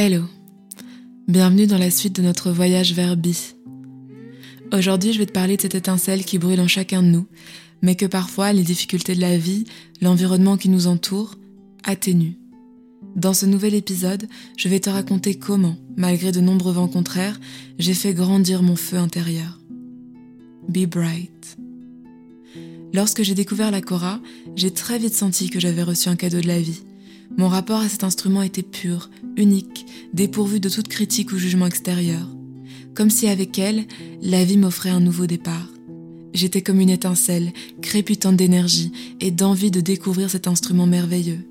Hello, bienvenue dans la suite de notre voyage vers Bi. Aujourd'hui, je vais te parler de cette étincelle qui brûle en chacun de nous, mais que parfois les difficultés de la vie, l'environnement qui nous entoure, atténuent. Dans ce nouvel épisode, je vais te raconter comment, malgré de nombreux vents contraires, j'ai fait grandir mon feu intérieur. Be bright. Lorsque j'ai découvert la Cora, j'ai très vite senti que j'avais reçu un cadeau de la vie. Mon rapport à cet instrument était pur, unique, dépourvu de toute critique ou jugement extérieur. Comme si avec elle, la vie m'offrait un nouveau départ. J'étais comme une étincelle, crépitante d'énergie et d'envie de découvrir cet instrument merveilleux.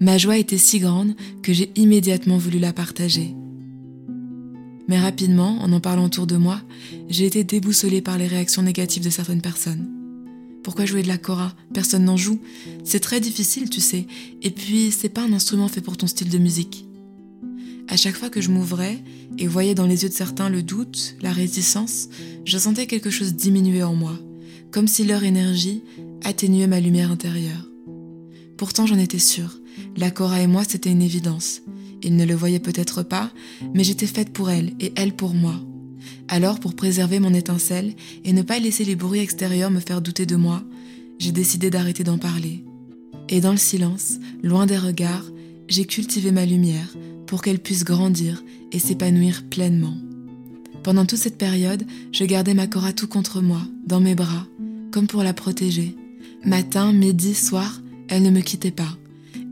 Ma joie était si grande que j'ai immédiatement voulu la partager. Mais rapidement, en en parlant autour de moi, j'ai été déboussolée par les réactions négatives de certaines personnes. Pourquoi jouer de la cora Personne n'en joue. C'est très difficile, tu sais. Et puis, c'est pas un instrument fait pour ton style de musique. À chaque fois que je m'ouvrais et voyais dans les yeux de certains le doute, la réticence, je sentais quelque chose diminuer en moi, comme si leur énergie atténuait ma lumière intérieure. Pourtant, j'en étais sûre. La Cora et moi, c'était une évidence. Ils ne le voyaient peut-être pas, mais j'étais faite pour elle et elle pour moi. Alors, pour préserver mon étincelle et ne pas laisser les bruits extérieurs me faire douter de moi, j'ai décidé d'arrêter d'en parler. Et dans le silence, loin des regards, j'ai cultivé ma lumière pour qu'elle puisse grandir et s'épanouir pleinement. Pendant toute cette période, je gardais ma Cora tout contre moi, dans mes bras, comme pour la protéger. Matin, midi, soir, elle ne me quittait pas.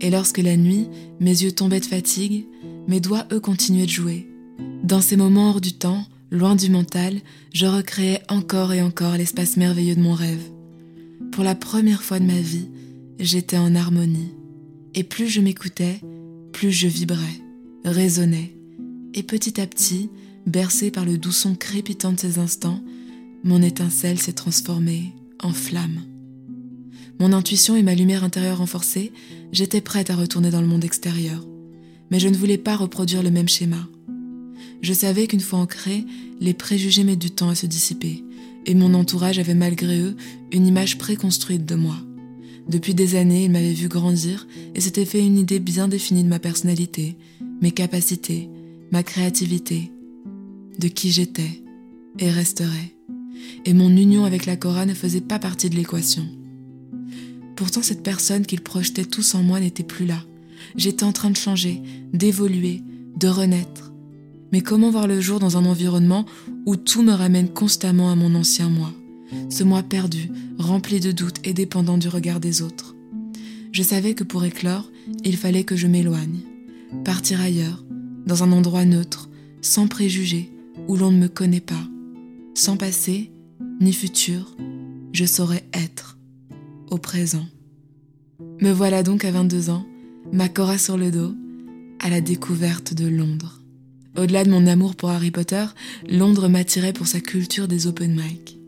Et lorsque la nuit, mes yeux tombaient de fatigue, mes doigts, eux, continuaient de jouer. Dans ces moments hors du temps, Loin du mental, je recréais encore et encore l'espace merveilleux de mon rêve. Pour la première fois de ma vie, j'étais en harmonie. Et plus je m'écoutais, plus je vibrais, résonnais. Et petit à petit, bercé par le doux son crépitant de ces instants, mon étincelle s'est transformée en flamme. Mon intuition et ma lumière intérieure renforcée, j'étais prête à retourner dans le monde extérieur. Mais je ne voulais pas reproduire le même schéma. Je savais qu'une fois ancré, les préjugés mettent du temps à se dissiper, et mon entourage avait malgré eux une image préconstruite de moi. Depuis des années, ils m'avaient vu grandir et s'étaient fait une idée bien définie de ma personnalité, mes capacités, ma créativité, de qui j'étais et resterais. Et mon union avec la Cora ne faisait pas partie de l'équation. Pourtant, cette personne qu'ils projetaient tous en moi n'était plus là. J'étais en train de changer, d'évoluer, de renaître. Mais comment voir le jour dans un environnement où tout me ramène constamment à mon ancien moi? Ce moi perdu, rempli de doutes et dépendant du regard des autres. Je savais que pour éclore, il fallait que je m'éloigne, partir ailleurs, dans un endroit neutre, sans préjugés, où l'on ne me connaît pas. Sans passé, ni futur, je saurais être, au présent. Me voilà donc à 22 ans, ma cora sur le dos, à la découverte de Londres. Au-delà de mon amour pour Harry Potter, Londres m'attirait pour sa culture des open mic.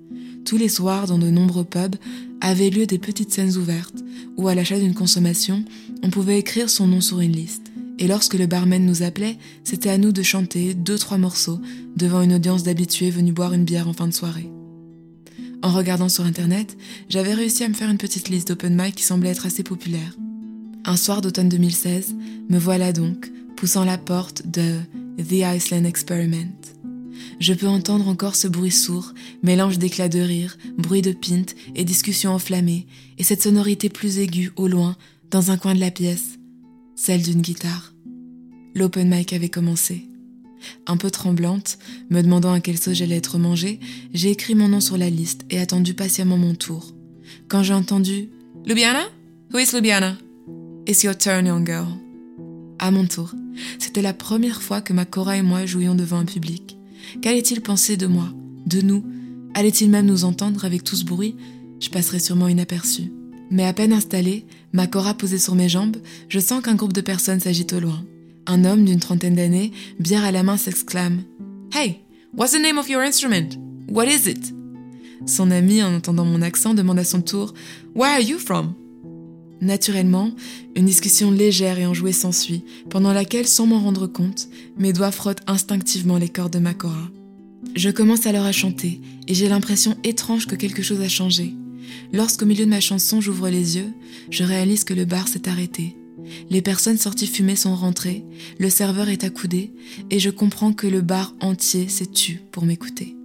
Tous les soirs, dans de nombreux pubs, avaient lieu des petites scènes ouvertes, où à l'achat d'une consommation, on pouvait écrire son nom sur une liste. Et lorsque le barman nous appelait, c'était à nous de chanter deux, trois morceaux devant une audience d'habitués venus boire une bière en fin de soirée. En regardant sur internet, j'avais réussi à me faire une petite liste d'open mic qui semblait être assez populaire. Un soir d'automne 2016, me voilà donc poussant la porte de The Iceland Experiment. Je peux entendre encore ce bruit sourd, mélange d'éclats de rire, bruit de pinte et discussions enflammées, et cette sonorité plus aiguë au loin, dans un coin de la pièce, celle d'une guitare. L'open mic avait commencé. Un peu tremblante, me demandant à quelle sauce j'allais être mangée, j'ai écrit mon nom sur la liste et attendu patiemment mon tour. Quand j'ai entendu Lubiana? Who is Lubiana? It's your turn, young girl. À mon tour, c'était la première fois que ma Cora et moi jouions devant un public. Qu'allait-il penser de moi, de nous? Allait-il même nous entendre avec tout ce bruit? Je passerais sûrement inaperçue. Mais à peine installée, ma Cora posée sur mes jambes, je sens qu'un groupe de personnes s'agite au loin. Un homme d'une trentaine d'années, bière à la main, s'exclame Hey, what's the name of your instrument? What is it? Son ami, en entendant mon accent, demande à son tour Where are you from? Naturellement, une discussion légère et enjouée s'ensuit, pendant laquelle, sans m'en rendre compte, mes doigts frottent instinctivement les cordes de ma cora. Je commence alors à chanter, et j'ai l'impression étrange que quelque chose a changé. Lorsqu'au milieu de ma chanson j'ouvre les yeux, je réalise que le bar s'est arrêté. Les personnes sorties fumer sont rentrées, le serveur est accoudé, et je comprends que le bar entier s'est tu pour m'écouter.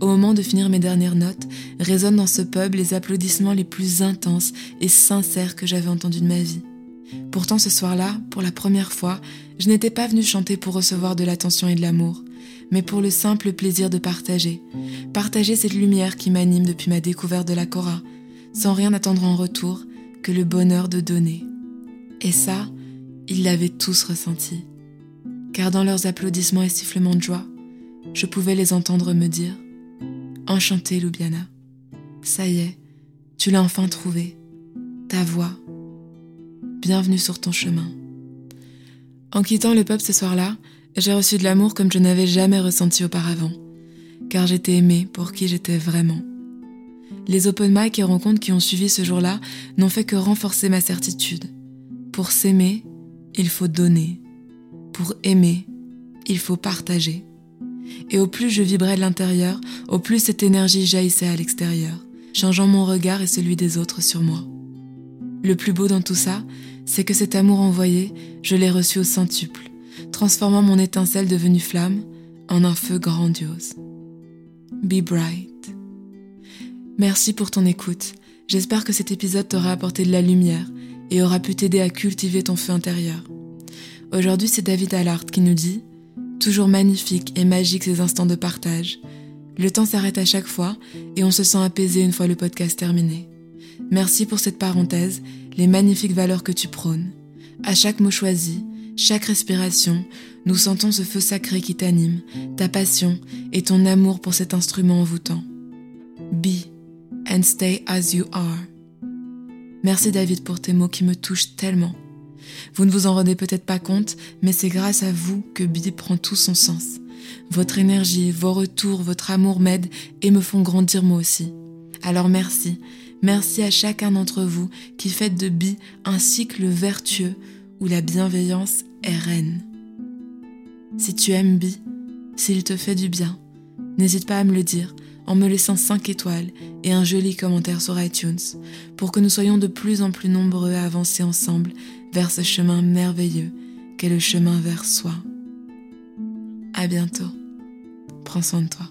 Au moment de finir mes dernières notes, résonnent dans ce pub les applaudissements les plus intenses et sincères que j'avais entendus de ma vie. Pourtant ce soir-là, pour la première fois, je n'étais pas venu chanter pour recevoir de l'attention et de l'amour, mais pour le simple plaisir de partager. Partager cette lumière qui m'anime depuis ma découverte de la Cora, sans rien attendre en retour que le bonheur de donner. Et ça, ils l'avaient tous ressenti. Car dans leurs applaudissements et sifflements de joie, je pouvais les entendre me dire Enchanté, Loubiana. Ça y est, tu l'as enfin trouvé. Ta voix. Bienvenue sur ton chemin. En quittant le pub ce soir-là, j'ai reçu de l'amour comme je n'avais jamais ressenti auparavant, car j'étais aimée pour qui j'étais vraiment. Les open mic et rencontres qui ont suivi ce jour-là n'ont fait que renforcer ma certitude. Pour s'aimer, il faut donner. Pour aimer, il faut partager. Et au plus je vibrais de l'intérieur, au plus cette énergie jaillissait à l'extérieur, changeant mon regard et celui des autres sur moi. Le plus beau dans tout ça, c'est que cet amour envoyé, je l'ai reçu au centuple, transformant mon étincelle devenue flamme en un feu grandiose. Be bright. Merci pour ton écoute. J'espère que cet épisode t'aura apporté de la lumière et aura pu t'aider à cultiver ton feu intérieur. Aujourd'hui, c'est David Allard qui nous dit Toujours magnifique et magique ces instants de partage. Le temps s'arrête à chaque fois et on se sent apaisé une fois le podcast terminé. Merci pour cette parenthèse, les magnifiques valeurs que tu prônes. À chaque mot choisi, chaque respiration, nous sentons ce feu sacré qui t'anime, ta passion et ton amour pour cet instrument envoûtant. Be and stay as you are. Merci David pour tes mots qui me touchent tellement. Vous ne vous en rendez peut-être pas compte, mais c'est grâce à vous que Bi prend tout son sens. Votre énergie, vos retours, votre amour m'aident et me font grandir moi aussi. Alors merci, merci à chacun d'entre vous qui fait de Bi un cycle vertueux où la bienveillance est reine. Si tu aimes Bi, s'il te fait du bien, n'hésite pas à me le dire en me laissant 5 étoiles et un joli commentaire sur iTunes pour que nous soyons de plus en plus nombreux à avancer ensemble vers ce chemin merveilleux qu'est le chemin vers soi. À bientôt. Prends soin de toi.